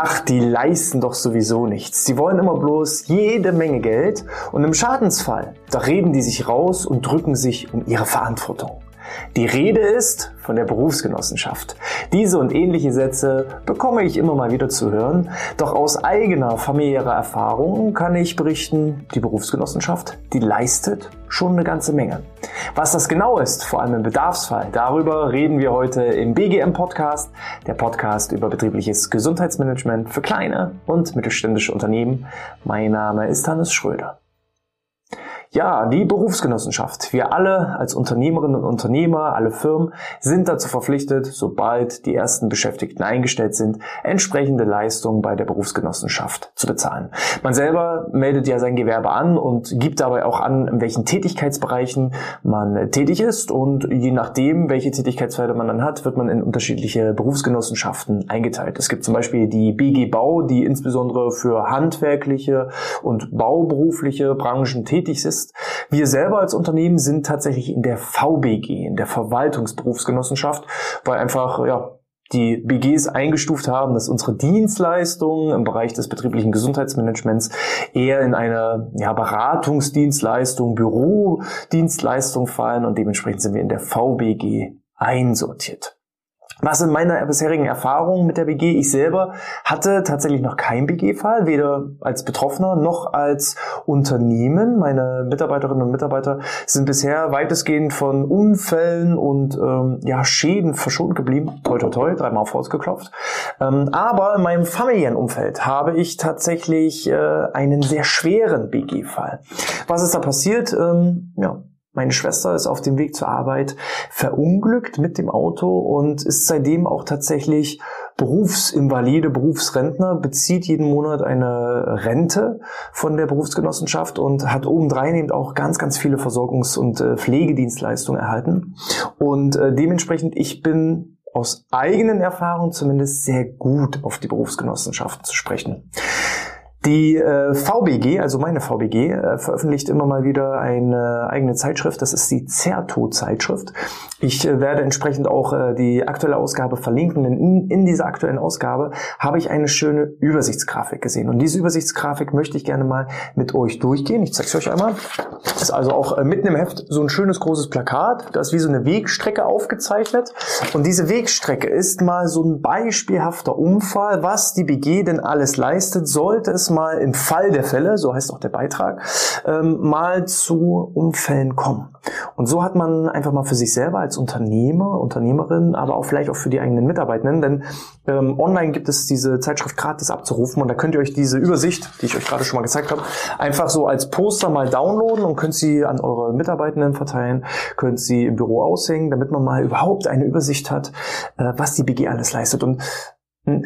Ach, die leisten doch sowieso nichts. Sie wollen immer bloß jede Menge Geld und im Schadensfall, da reden die sich raus und drücken sich um ihre Verantwortung. Die Rede ist von der Berufsgenossenschaft. Diese und ähnliche Sätze bekomme ich immer mal wieder zu hören, doch aus eigener familiärer Erfahrung kann ich berichten, die Berufsgenossenschaft, die leistet schon eine ganze Menge. Was das genau ist, vor allem im Bedarfsfall, darüber reden wir heute im BGM Podcast, der Podcast über betriebliches Gesundheitsmanagement für kleine und mittelständische Unternehmen. Mein Name ist Hannes Schröder. Ja, die Berufsgenossenschaft. Wir alle als Unternehmerinnen und Unternehmer, alle Firmen sind dazu verpflichtet, sobald die ersten Beschäftigten eingestellt sind, entsprechende Leistungen bei der Berufsgenossenschaft zu bezahlen. Man selber meldet ja sein Gewerbe an und gibt dabei auch an, in welchen Tätigkeitsbereichen man tätig ist und je nachdem, welche Tätigkeitsfelder man dann hat, wird man in unterschiedliche Berufsgenossenschaften eingeteilt. Es gibt zum Beispiel die BG Bau, die insbesondere für handwerkliche und bauberufliche Branchen tätig ist ist. Wir selber als Unternehmen sind tatsächlich in der VBG, in der Verwaltungsberufsgenossenschaft, weil einfach, ja, die BGs eingestuft haben, dass unsere Dienstleistungen im Bereich des betrieblichen Gesundheitsmanagements eher in eine ja, Beratungsdienstleistung, Bürodienstleistung fallen und dementsprechend sind wir in der VBG einsortiert. Was in meiner bisherigen Erfahrung mit der BG, ich selber hatte tatsächlich noch keinen BG-Fall, weder als Betroffener noch als Unternehmen. Meine Mitarbeiterinnen und Mitarbeiter sind bisher weitestgehend von Unfällen und ähm, ja, Schäden verschont geblieben. Toi, toi, toi, dreimal auf Holz geklopft. Ähm, aber in meinem familiären Umfeld habe ich tatsächlich äh, einen sehr schweren BG-Fall. Was ist da passiert? Ähm, ja, meine Schwester ist auf dem Weg zur Arbeit verunglückt mit dem Auto und ist seitdem auch tatsächlich Berufsinvalide, Berufsrentner, bezieht jeden Monat eine Rente von der Berufsgenossenschaft und hat obendrein eben auch ganz, ganz viele Versorgungs- und äh, Pflegedienstleistungen erhalten. Und äh, dementsprechend, ich bin aus eigenen Erfahrungen zumindest sehr gut auf die Berufsgenossenschaft zu sprechen. Die äh, VBG, also meine VBG, äh, veröffentlicht immer mal wieder eine eigene Zeitschrift. Das ist die Zerto-Zeitschrift. Ich äh, werde entsprechend auch äh, die aktuelle Ausgabe verlinken, denn in, in dieser aktuellen Ausgabe habe ich eine schöne Übersichtsgrafik gesehen. Und diese Übersichtsgrafik möchte ich gerne mal mit euch durchgehen. Ich zeige es euch einmal. Ist also auch äh, mitten im Heft so ein schönes großes Plakat. Da ist wie so eine Wegstrecke aufgezeichnet. Und diese Wegstrecke ist mal so ein beispielhafter Unfall, was die BG denn alles leistet, sollte es mal im Fall der Fälle, so heißt auch der Beitrag, ähm, mal zu Unfällen kommen. Und so hat man einfach mal für sich selber als Unternehmer, Unternehmerin, aber auch vielleicht auch für die eigenen Mitarbeitenden, denn ähm, online gibt es diese Zeitschrift gratis abzurufen und da könnt ihr euch diese Übersicht, die ich euch gerade schon mal gezeigt habe, einfach so als Poster mal downloaden und könnt sie an eure Mitarbeitenden verteilen, könnt sie im Büro aushängen, damit man mal überhaupt eine Übersicht hat, äh, was die BG alles leistet. Und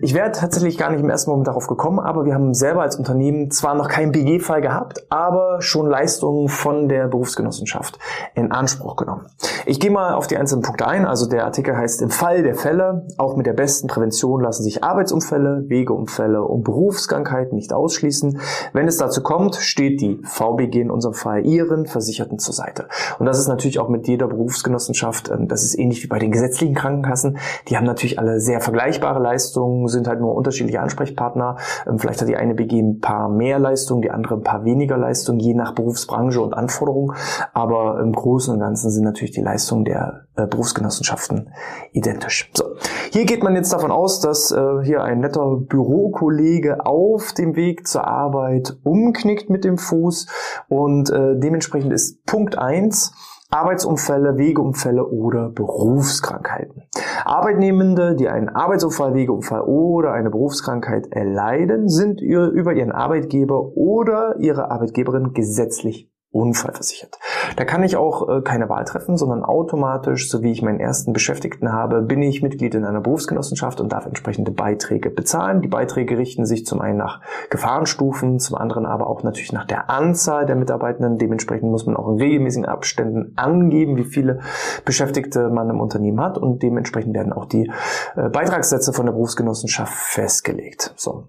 ich wäre tatsächlich gar nicht im ersten Moment darauf gekommen, aber wir haben selber als Unternehmen zwar noch keinen BG-Fall gehabt, aber schon Leistungen von der Berufsgenossenschaft in Anspruch genommen. Ich gehe mal auf die einzelnen Punkte ein. Also der Artikel heißt im Fall der Fälle, auch mit der besten Prävention lassen sich Arbeitsunfälle, Wegeunfälle und Berufskrankheiten nicht ausschließen. Wenn es dazu kommt, steht die VBG in unserem Fall Ihren Versicherten zur Seite. Und das ist natürlich auch mit jeder Berufsgenossenschaft, ähm, das ist ähnlich wie bei den gesetzlichen Krankenkassen. Die haben natürlich alle sehr vergleichbare Leistungen Leistungen sind halt nur unterschiedliche Ansprechpartner. Ähm, vielleicht hat die eine BG ein paar mehr Leistungen, die andere ein paar weniger Leistungen, je nach Berufsbranche und Anforderung. Aber im Großen und Ganzen sind natürlich die Leistungen der äh, Berufsgenossenschaften identisch. So, hier geht man jetzt davon aus, dass äh, hier ein netter Bürokollege auf dem Weg zur Arbeit umknickt mit dem Fuß und äh, dementsprechend ist Punkt eins Arbeitsunfälle, Wegeunfälle oder Berufskrankheiten. Arbeitnehmende, die einen Arbeitsunfall, Wegeunfall oder eine Berufskrankheit erleiden, sind über ihren Arbeitgeber oder ihre Arbeitgeberin gesetzlich unfallversichert. Da kann ich auch äh, keine Wahl treffen, sondern automatisch, so wie ich meinen ersten Beschäftigten habe, bin ich Mitglied in einer Berufsgenossenschaft und darf entsprechende Beiträge bezahlen. Die Beiträge richten sich zum einen nach Gefahrenstufen, zum anderen aber auch natürlich nach der Anzahl der Mitarbeitenden. Dementsprechend muss man auch in regelmäßigen Abständen angeben, wie viele Beschäftigte man im Unternehmen hat und dementsprechend werden auch die äh, Beitragssätze von der Berufsgenossenschaft festgelegt. So.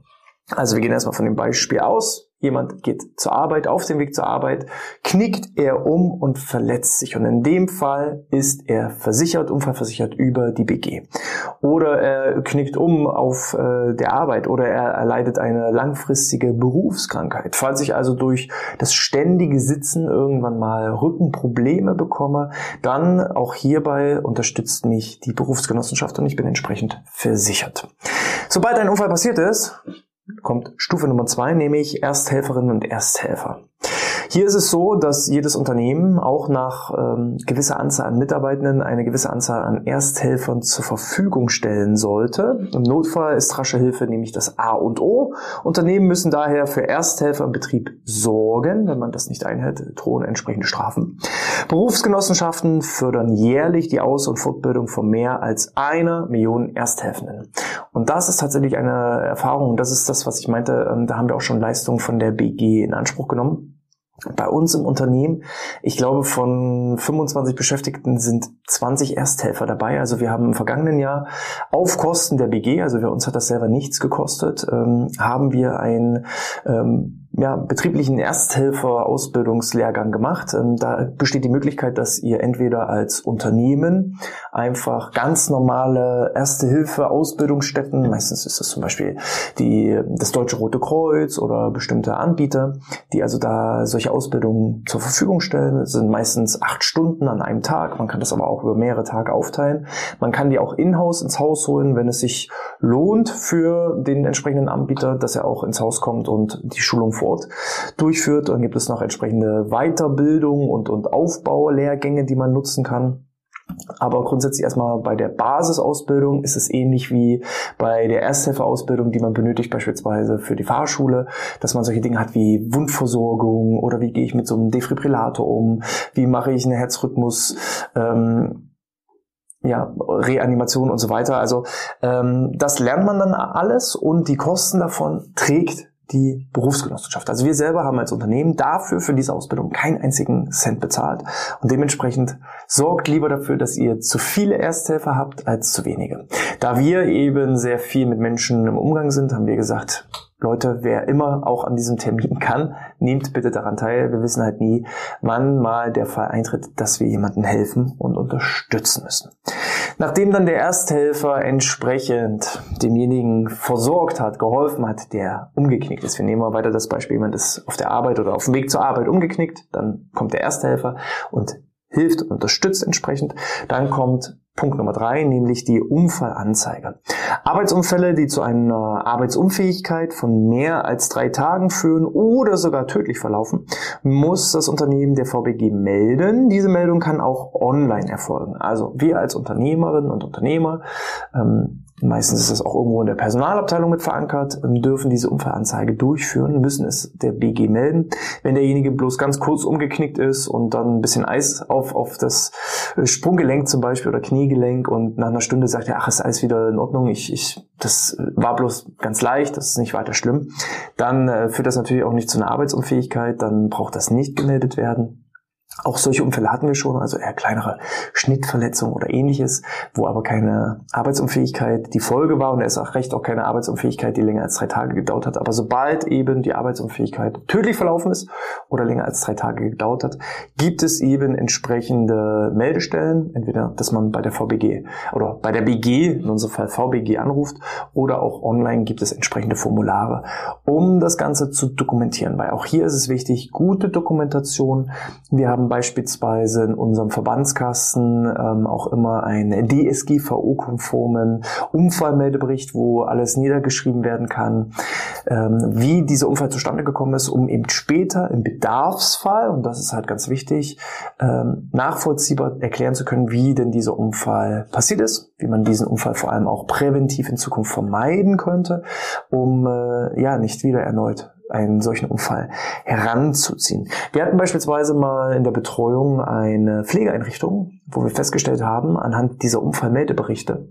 Also wir gehen erstmal von dem Beispiel aus Jemand geht zur Arbeit, auf dem Weg zur Arbeit, knickt er um und verletzt sich. Und in dem Fall ist er versichert, unfallversichert über die BG. Oder er knickt um auf äh, der Arbeit oder er erleidet eine langfristige Berufskrankheit. Falls ich also durch das ständige Sitzen irgendwann mal Rückenprobleme bekomme, dann auch hierbei unterstützt mich die Berufsgenossenschaft und ich bin entsprechend versichert. Sobald ein Unfall passiert ist, kommt Stufe Nummer zwei, nämlich Ersthelferinnen und Ersthelfer. Hier ist es so, dass jedes Unternehmen auch nach ähm, gewisser Anzahl an Mitarbeitenden eine gewisse Anzahl an Ersthelfern zur Verfügung stellen sollte. Im Notfall ist rasche Hilfe nämlich das A und O. Unternehmen müssen daher für Ersthelfer im Betrieb sorgen. Wenn man das nicht einhält, drohen entsprechende Strafen. Berufsgenossenschaften fördern jährlich die Aus- und Fortbildung von mehr als einer Million Ersthelfenden. Und das ist tatsächlich eine Erfahrung. Das ist das, was ich meinte. Ähm, da haben wir auch schon Leistungen von der BG in Anspruch genommen. Bei uns im Unternehmen, ich glaube, von 25 Beschäftigten sind 20 Ersthelfer dabei. Also wir haben im vergangenen Jahr auf Kosten der BG, also für uns hat das selber nichts gekostet, ähm, haben wir ein ähm, ja, betrieblichen Ersthelfer-Ausbildungslehrgang gemacht. Ähm, da besteht die Möglichkeit, dass ihr entweder als Unternehmen einfach ganz normale Erste-Hilfe-Ausbildungsstätten, meistens ist das zum Beispiel die, das Deutsche Rote Kreuz oder bestimmte Anbieter, die also da solche Ausbildungen zur Verfügung stellen. Das sind meistens acht Stunden an einem Tag. Man kann das aber auch über mehrere Tage aufteilen. Man kann die auch in-house ins Haus holen, wenn es sich lohnt für den entsprechenden Anbieter, dass er auch ins Haus kommt und die Schulung vor Ort durchführt. Dann gibt es noch entsprechende Weiterbildung und, und Aufbaulehrgänge, die man nutzen kann. Aber grundsätzlich erstmal bei der Basisausbildung ist es ähnlich wie bei der Ersthelferausbildung, die man benötigt beispielsweise für die Fahrschule, dass man solche Dinge hat wie Wundversorgung oder wie gehe ich mit so einem Defibrillator um, wie mache ich eine Herzrhythmus, ähm, ja, Reanimation und so weiter. Also ähm, das lernt man dann alles und die Kosten davon trägt die Berufsgenossenschaft. Also wir selber haben als Unternehmen dafür, für diese Ausbildung keinen einzigen Cent bezahlt. Und dementsprechend sorgt lieber dafür, dass ihr zu viele Ersthelfer habt als zu wenige. Da wir eben sehr viel mit Menschen im Umgang sind, haben wir gesagt, Leute, wer immer auch an diesem Termin kann, nehmt bitte daran teil. Wir wissen halt nie, wann mal der Fall eintritt, dass wir jemandem helfen und unterstützen müssen. Nachdem dann der Ersthelfer entsprechend demjenigen versorgt hat, geholfen hat, der umgeknickt ist. Wir nehmen mal weiter das Beispiel, jemand ist auf der Arbeit oder auf dem Weg zur Arbeit umgeknickt, dann kommt der Ersthelfer und hilft und unterstützt entsprechend. Dann kommt Punkt Nummer drei, nämlich die Unfallanzeige. Arbeitsunfälle, die zu einer Arbeitsunfähigkeit von mehr als drei Tagen führen oder sogar tödlich verlaufen, muss das Unternehmen der VBG melden. Diese Meldung kann auch online erfolgen. Also wir als Unternehmerinnen und Unternehmer ähm, meistens ist das auch irgendwo in der Personalabteilung mit verankert, dürfen diese Unfallanzeige durchführen, müssen es der BG melden. Wenn derjenige bloß ganz kurz umgeknickt ist und dann ein bisschen Eis auf, auf das Sprunggelenk zum Beispiel oder Kniegelenk und nach einer Stunde sagt er, ach, ist alles wieder in Ordnung, ich, ich, das war bloß ganz leicht, das ist nicht weiter schlimm, dann äh, führt das natürlich auch nicht zu einer Arbeitsunfähigkeit, dann braucht das nicht gemeldet werden. Auch solche Unfälle hatten wir schon, also eher kleinere Schnittverletzungen oder ähnliches, wo aber keine Arbeitsunfähigkeit die Folge war und er ist auch recht auch keine Arbeitsunfähigkeit, die länger als drei Tage gedauert hat. Aber sobald eben die Arbeitsunfähigkeit tödlich verlaufen ist oder länger als drei Tage gedauert hat, gibt es eben entsprechende Meldestellen, entweder, dass man bei der VBG oder bei der BG, in unserem Fall VBG anruft oder auch online gibt es entsprechende Formulare, um das Ganze zu dokumentieren, weil auch hier ist es wichtig, gute Dokumentation. Wir haben beispielsweise in unserem Verbandskasten ähm, auch immer einen DSGVO-konformen Unfallmeldebericht, wo alles niedergeschrieben werden kann, ähm, wie dieser Unfall zustande gekommen ist, um eben später im Bedarfsfall, und das ist halt ganz wichtig, ähm, nachvollziehbar erklären zu können, wie denn dieser Unfall passiert ist, wie man diesen Unfall vor allem auch präventiv in Zukunft vermeiden könnte, um äh, ja nicht wieder erneut einen solchen Unfall heranzuziehen. Wir hatten beispielsweise mal in der Betreuung eine Pflegeeinrichtung, wo wir festgestellt haben, anhand dieser Unfallmeldeberichte,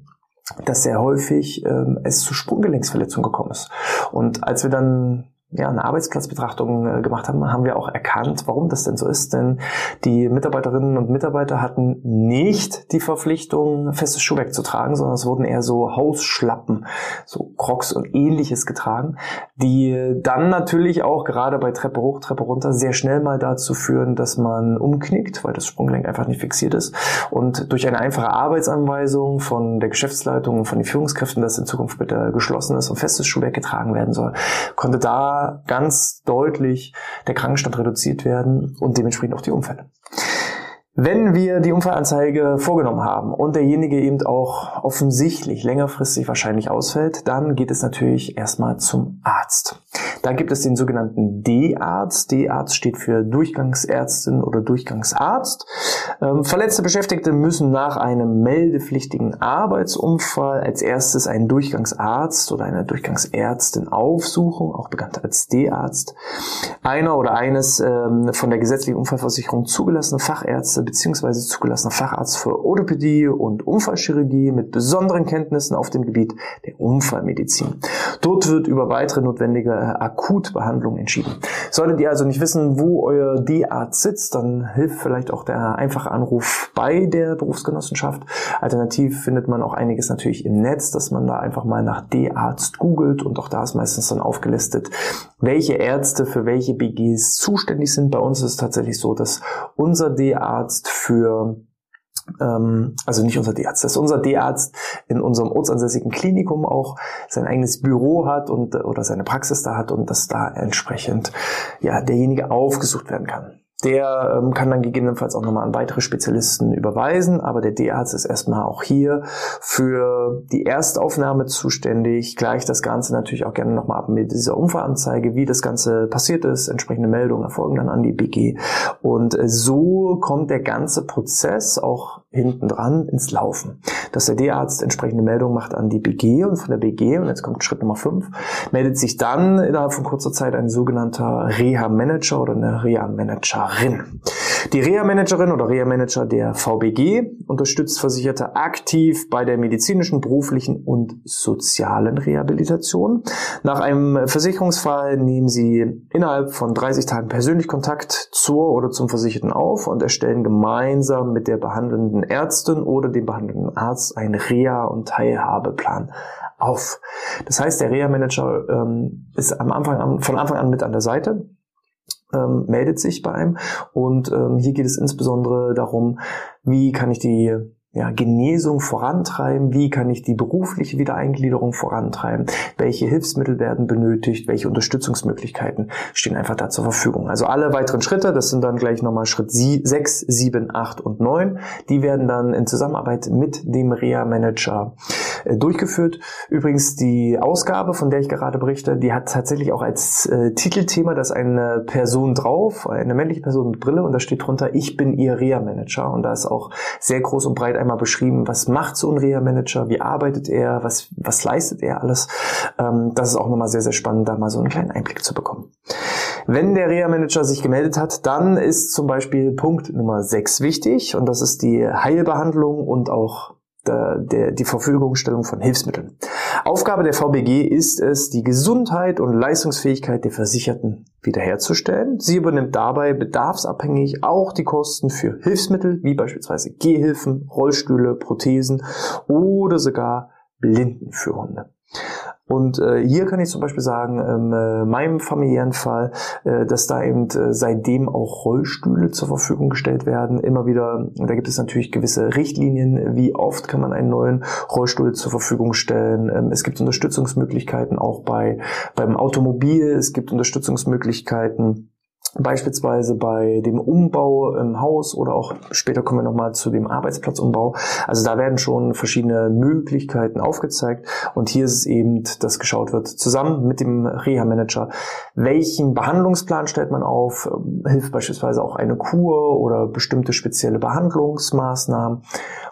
dass sehr häufig ähm, es zu Sprunggelenksverletzungen gekommen ist. Und als wir dann ja, eine Arbeitsplatzbetrachtung äh, gemacht haben, haben wir auch erkannt, warum das denn so ist. Denn die Mitarbeiterinnen und Mitarbeiter hatten nicht die Verpflichtung, festes Schuhwerk zu tragen, sondern es wurden eher so Hausschlappen, so Crocs und ähnliches getragen, die dann natürlich auch gerade bei Treppe hoch, Treppe runter sehr schnell mal dazu führen, dass man umknickt, weil das Sprunggelenk einfach nicht fixiert ist. Und durch eine einfache Arbeitsanweisung von der Geschäftsleitung und von den Führungskräften, dass in Zukunft bitte geschlossen ist und festes Schuhwerk getragen werden soll, konnte da ganz deutlich der Krankenstand reduziert werden und dementsprechend auch die Unfälle. Wenn wir die Unfallanzeige vorgenommen haben und derjenige eben auch offensichtlich längerfristig wahrscheinlich ausfällt, dann geht es natürlich erstmal zum Arzt. Da gibt es den sogenannten D-Arzt. D-Arzt steht für Durchgangsärztin oder Durchgangsarzt. Ähm, verletzte Beschäftigte müssen nach einem meldepflichtigen Arbeitsunfall als erstes einen Durchgangsarzt oder eine Durchgangsärztin aufsuchen, auch bekannt als D-Arzt. Einer oder eines ähm, von der gesetzlichen Unfallversicherung zugelassene Fachärzte bzw. zugelassener Facharzt für Orthopädie und Unfallchirurgie mit besonderen Kenntnissen auf dem Gebiet der Unfallmedizin. Dort wird über weitere notwendige Akutbehandlung entschieden. Solltet ihr also nicht wissen, wo euer D-Arzt sitzt, dann hilft vielleicht auch der einfache Anruf bei der Berufsgenossenschaft. Alternativ findet man auch einiges natürlich im Netz, dass man da einfach mal nach D-Arzt googelt und auch da ist meistens dann aufgelistet, welche Ärzte für welche BGs zuständig sind. Bei uns ist es tatsächlich so, dass unser D-Arzt D-Arzt für ähm, also nicht unser D-Arzt, dass unser D-Arzt in unserem ortsansässigen Klinikum auch sein eigenes Büro hat und oder seine Praxis da hat und dass da entsprechend ja derjenige aufgesucht werden kann. Der ähm, kann dann gegebenenfalls auch nochmal an weitere Spezialisten überweisen, aber der D-Arzt ist erstmal auch hier für die Erstaufnahme zuständig, gleicht das Ganze natürlich auch gerne nochmal ab mit dieser Unfallanzeige, wie das Ganze passiert ist, entsprechende Meldungen erfolgen dann an die BG und äh, so kommt der ganze Prozess auch hinten dran ins Laufen. Dass der D-Arzt entsprechende Meldungen macht an die BG und von der BG, und jetzt kommt Schritt Nummer 5, meldet sich dann innerhalb von kurzer Zeit ein sogenannter Reha-Manager oder eine Reha-Managerin. Die Reha-Managerin oder Reha-Manager der VBG unterstützt Versicherte aktiv bei der medizinischen, beruflichen und sozialen Rehabilitation. Nach einem Versicherungsfall nehmen sie innerhalb von 30 Tagen persönlich Kontakt zur oder zum Versicherten auf und erstellen gemeinsam mit der behandelnden Ärztin oder dem behandelnden Arzt einen Reha- und Teilhabeplan auf. Das heißt, der Reha-Manager ähm, ist am Anfang an, von Anfang an mit an der Seite ähm, meldet sich bei einem. Und ähm, hier geht es insbesondere darum, wie kann ich die ja, Genesung vorantreiben? Wie kann ich die berufliche Wiedereingliederung vorantreiben? Welche Hilfsmittel werden benötigt? Welche Unterstützungsmöglichkeiten stehen einfach da zur Verfügung? Also alle weiteren Schritte, das sind dann gleich nochmal Schritt 6, 7, 8 und 9, die werden dann in Zusammenarbeit mit dem REA-Manager äh, durchgeführt. Übrigens die Ausgabe, von der ich gerade berichte, die hat tatsächlich auch als äh, Titelthema, dass eine Person drauf, eine männliche Person mit Brille und da steht drunter, ich bin ihr REA-Manager und da ist auch sehr groß und breit einmal beschrieben, was macht so ein Reha-Manager, wie arbeitet er, was, was leistet er alles. Ähm, das ist auch nochmal sehr, sehr spannend, da mal so einen kleinen Einblick zu bekommen. Wenn der Reha-Manager sich gemeldet hat, dann ist zum Beispiel Punkt Nummer 6 wichtig und das ist die Heilbehandlung und auch der, der, die Verfügungstellung von Hilfsmitteln. Aufgabe der VBG ist es, die Gesundheit und Leistungsfähigkeit der Versicherten wiederherzustellen. Sie übernimmt dabei bedarfsabhängig auch die Kosten für Hilfsmittel, wie beispielsweise Gehhilfen, Rollstühle, Prothesen oder sogar Blindenführhunde. Und äh, hier kann ich zum Beispiel sagen, in äh, meinem familiären Fall, äh, dass da eben äh, seitdem auch Rollstühle zur Verfügung gestellt werden. Immer wieder, da gibt es natürlich gewisse Richtlinien, wie oft kann man einen neuen Rollstuhl zur Verfügung stellen. Ähm, es gibt Unterstützungsmöglichkeiten auch bei beim Automobil, es gibt Unterstützungsmöglichkeiten Beispielsweise bei dem Umbau im Haus oder auch später kommen wir nochmal zu dem Arbeitsplatzumbau. Also da werden schon verschiedene Möglichkeiten aufgezeigt und hier ist es eben, dass geschaut wird, zusammen mit dem Reha-Manager, welchen Behandlungsplan stellt man auf, hilft beispielsweise auch eine Kur oder bestimmte spezielle Behandlungsmaßnahmen,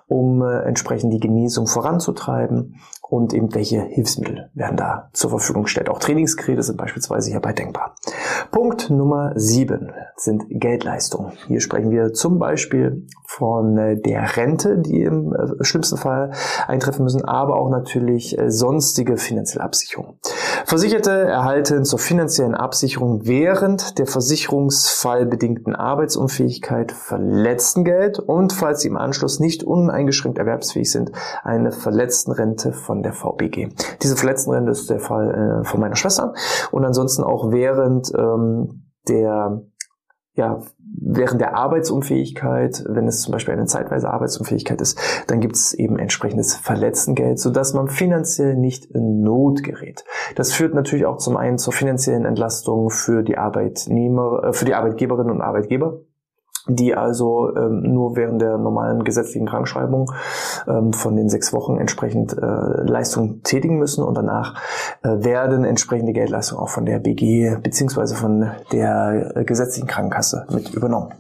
um äh, entsprechend die Genesung voranzutreiben und eben welche Hilfsmittel werden da zur Verfügung gestellt. Auch Trainingsgeräte sind beispielsweise hierbei denkbar. Punkt Nummer sieben sind Geldleistungen. Hier sprechen wir zum Beispiel von äh, der Rente, die im äh, schlimmsten Fall eintreffen müssen, aber auch natürlich äh, sonstige finanzielle Absicherung. Versicherte erhalten zur finanziellen Absicherung während der versicherungsfallbedingten Arbeitsunfähigkeit Verletztengeld und falls sie im Anschluss nicht uneingeschränkt erwerbsfähig sind, eine Verletztenrente von der VBG. Diese Verletztenrente ist der Fall äh, von meiner Schwester und ansonsten auch während ähm, der ja, während der Arbeitsunfähigkeit, wenn es zum Beispiel eine zeitweise Arbeitsunfähigkeit ist, dann gibt es eben entsprechendes Verletztengeld, sodass man finanziell nicht in Not gerät. Das führt natürlich auch zum einen zur finanziellen Entlastung für die Arbeitnehmer, äh, für die Arbeitgeberinnen und Arbeitgeber die also ähm, nur während der normalen gesetzlichen Krankschreibung ähm, von den sechs Wochen entsprechend äh, Leistungen tätigen müssen und danach äh, werden entsprechende Geldleistungen auch von der BG beziehungsweise von der äh, gesetzlichen Krankenkasse mit übernommen.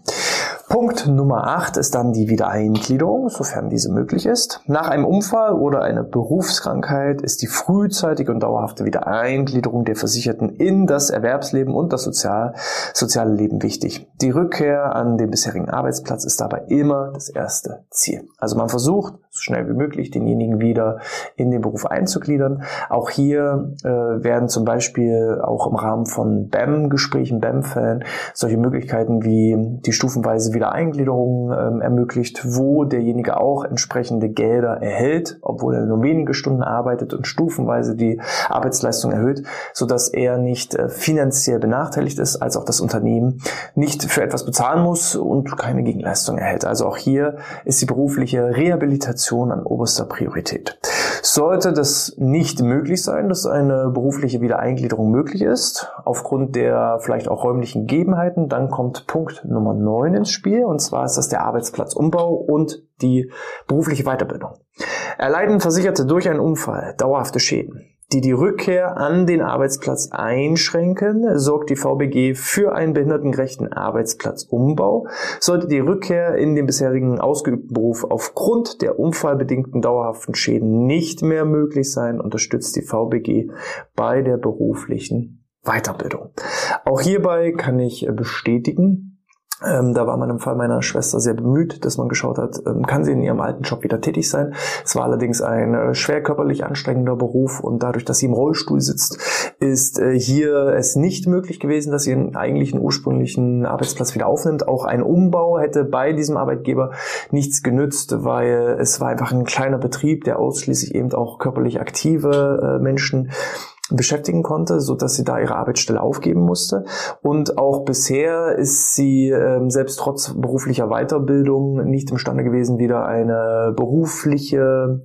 Punkt Nummer 8 ist dann die Wiedereingliederung, sofern diese möglich ist. Nach einem Unfall oder einer Berufskrankheit ist die frühzeitige und dauerhafte Wiedereingliederung der Versicherten in das Erwerbsleben und das Sozial soziale Leben wichtig. Die Rückkehr an den bisherigen Arbeitsplatz ist dabei immer das erste Ziel. Also man versucht, so schnell wie möglich denjenigen wieder in den Beruf einzugliedern. Auch hier äh, werden zum Beispiel auch im Rahmen von BEM-Gesprächen, BEM-Fällen solche Möglichkeiten wie die stufenweise Wiedereingliederung ähm, ermöglicht, wo derjenige auch entsprechende Gelder erhält, obwohl er nur wenige Stunden arbeitet und stufenweise die Arbeitsleistung erhöht, sodass er nicht äh, finanziell benachteiligt ist, als auch das Unternehmen nicht für etwas bezahlen muss und keine Gegenleistung erhält. Also auch hier ist die berufliche Rehabilitation an oberster Priorität. Sollte das nicht möglich sein, dass eine berufliche Wiedereingliederung möglich ist, aufgrund der vielleicht auch räumlichen Gegebenheiten, dann kommt Punkt Nummer 9 ins Spiel, und zwar ist das der Arbeitsplatzumbau und die berufliche Weiterbildung. Erleiden Versicherte durch einen Unfall dauerhafte Schäden die die Rückkehr an den Arbeitsplatz einschränken, sorgt die VBG für einen behindertengerechten Arbeitsplatzumbau. Sollte die Rückkehr in den bisherigen ausgeübten Beruf aufgrund der unfallbedingten dauerhaften Schäden nicht mehr möglich sein, unterstützt die VBG bei der beruflichen Weiterbildung. Auch hierbei kann ich bestätigen, ähm, da war man im Fall meiner Schwester sehr bemüht, dass man geschaut hat, ähm, kann sie in ihrem alten Job wieder tätig sein. Es war allerdings ein äh, schwer körperlich anstrengender Beruf und dadurch, dass sie im Rollstuhl sitzt, ist äh, hier es nicht möglich gewesen, dass sie ihren eigentlichen ursprünglichen Arbeitsplatz wieder aufnimmt. Auch ein Umbau hätte bei diesem Arbeitgeber nichts genützt, weil es war einfach ein kleiner Betrieb, der ausschließlich eben auch körperlich aktive äh, Menschen beschäftigen konnte, so dass sie da ihre Arbeitsstelle aufgeben musste. Und auch bisher ist sie ähm, selbst trotz beruflicher Weiterbildung nicht imstande gewesen, wieder eine berufliche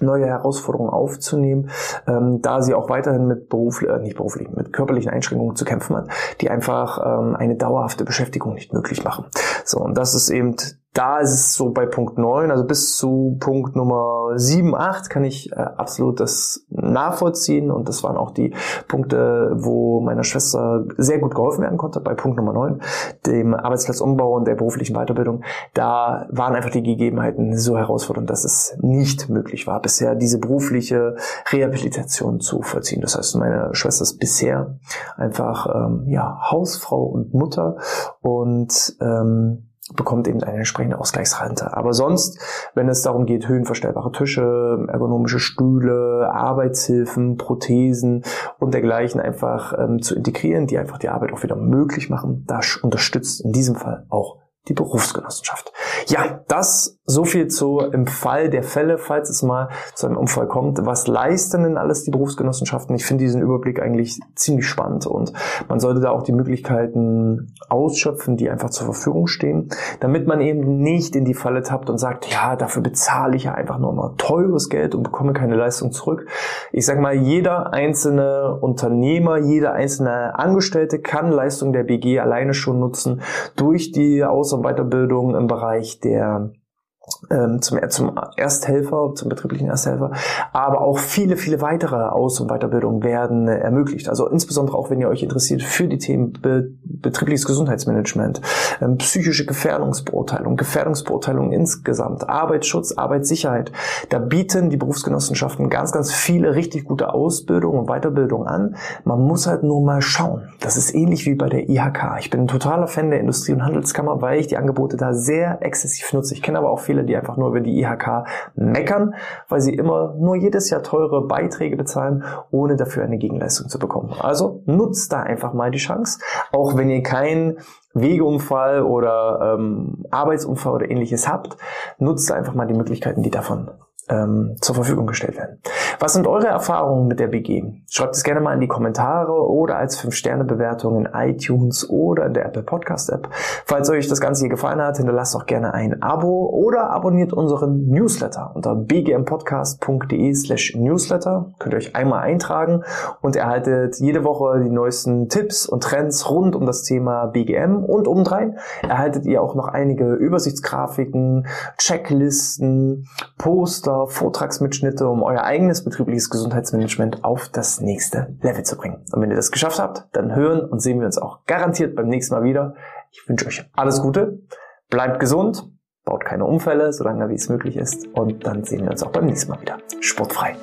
neue Herausforderungen aufzunehmen, ähm, da sie auch weiterhin mit Beruf, äh, nicht beruflich, mit körperlichen Einschränkungen zu kämpfen hat, die einfach ähm, eine dauerhafte Beschäftigung nicht möglich machen. So, und das ist eben da ist es so bei Punkt 9, also bis zu Punkt Nummer 7, 8 kann ich äh, absolut das nachvollziehen und das waren auch die Punkte, wo meiner Schwester sehr gut geholfen werden konnte. Bei Punkt Nummer 9, dem Arbeitsplatzumbau und der beruflichen Weiterbildung, da waren einfach die Gegebenheiten so herausfordernd, dass es nicht möglich war, bisher diese berufliche Rehabilitation zu vollziehen. Das heißt, meine Schwester ist bisher einfach ähm, ja, Hausfrau und Mutter und ähm, bekommt eben eine entsprechende Ausgleichsrente. Aber sonst, wenn es darum geht, höhenverstellbare Tische, ergonomische Stühle, Arbeitshilfen, Prothesen und dergleichen einfach ähm, zu integrieren, die einfach die Arbeit auch wieder möglich machen, das unterstützt in diesem Fall auch die Berufsgenossenschaft. Ja, das so viel zu im Fall der Fälle, falls es mal zu einem Unfall kommt. Was leisten denn alles die Berufsgenossenschaften? Ich finde diesen Überblick eigentlich ziemlich spannend und man sollte da auch die Möglichkeiten ausschöpfen, die einfach zur Verfügung stehen, damit man eben nicht in die Falle tappt und sagt, ja, dafür bezahle ich ja einfach nur mal teures Geld und bekomme keine Leistung zurück. Ich sage mal, jeder einzelne Unternehmer, jeder einzelne Angestellte kann Leistung der BG alleine schon nutzen durch die Aus- und Weiterbildung im Bereich der zum, zum Ersthelfer, zum betrieblichen Ersthelfer, aber auch viele, viele weitere Aus- und Weiterbildungen werden äh, ermöglicht. Also insbesondere auch, wenn ihr euch interessiert für die Themen be betriebliches Gesundheitsmanagement, ähm, psychische Gefährdungsbeurteilung, Gefährdungsbeurteilung insgesamt, Arbeitsschutz, Arbeitssicherheit. Da bieten die Berufsgenossenschaften ganz, ganz viele richtig gute Ausbildungen und Weiterbildungen an. Man muss halt nur mal schauen. Das ist ähnlich wie bei der IHK. Ich bin ein totaler Fan der Industrie- und Handelskammer, weil ich die Angebote da sehr exzessiv nutze. Ich kenne aber auch viele, die einfach nur über die IHK meckern, weil sie immer nur jedes Jahr teure Beiträge bezahlen, ohne dafür eine Gegenleistung zu bekommen. Also nutzt da einfach mal die Chance, auch wenn ihr keinen Wegeunfall oder ähm, Arbeitsunfall oder ähnliches habt, nutzt einfach mal die Möglichkeiten, die davon ähm, zur Verfügung gestellt werden. Was sind eure Erfahrungen mit der BG? Schreibt es gerne mal in die Kommentare oder als 5-Sterne-Bewertung in iTunes oder in der Apple Podcast App. Falls euch das Ganze hier gefallen hat, hinterlasst doch gerne ein Abo oder abonniert unseren Newsletter unter bgmpodcast.de slash newsletter. Könnt ihr euch einmal eintragen und erhaltet jede Woche die neuesten Tipps und Trends rund um das Thema BGM und obendrein erhaltet ihr auch noch einige Übersichtsgrafiken, Checklisten, Poster, Vortragsmitschnitte, um euer eigenes betriebliches Gesundheitsmanagement auf das nächste Level zu bringen. Und wenn ihr das geschafft habt, dann hören und sehen wir uns auch garantiert beim nächsten Mal wieder. Ich wünsche euch alles Gute, bleibt gesund, baut keine Unfälle, solange wie es möglich ist. Und dann sehen wir uns auch beim nächsten Mal wieder. Sportfrei.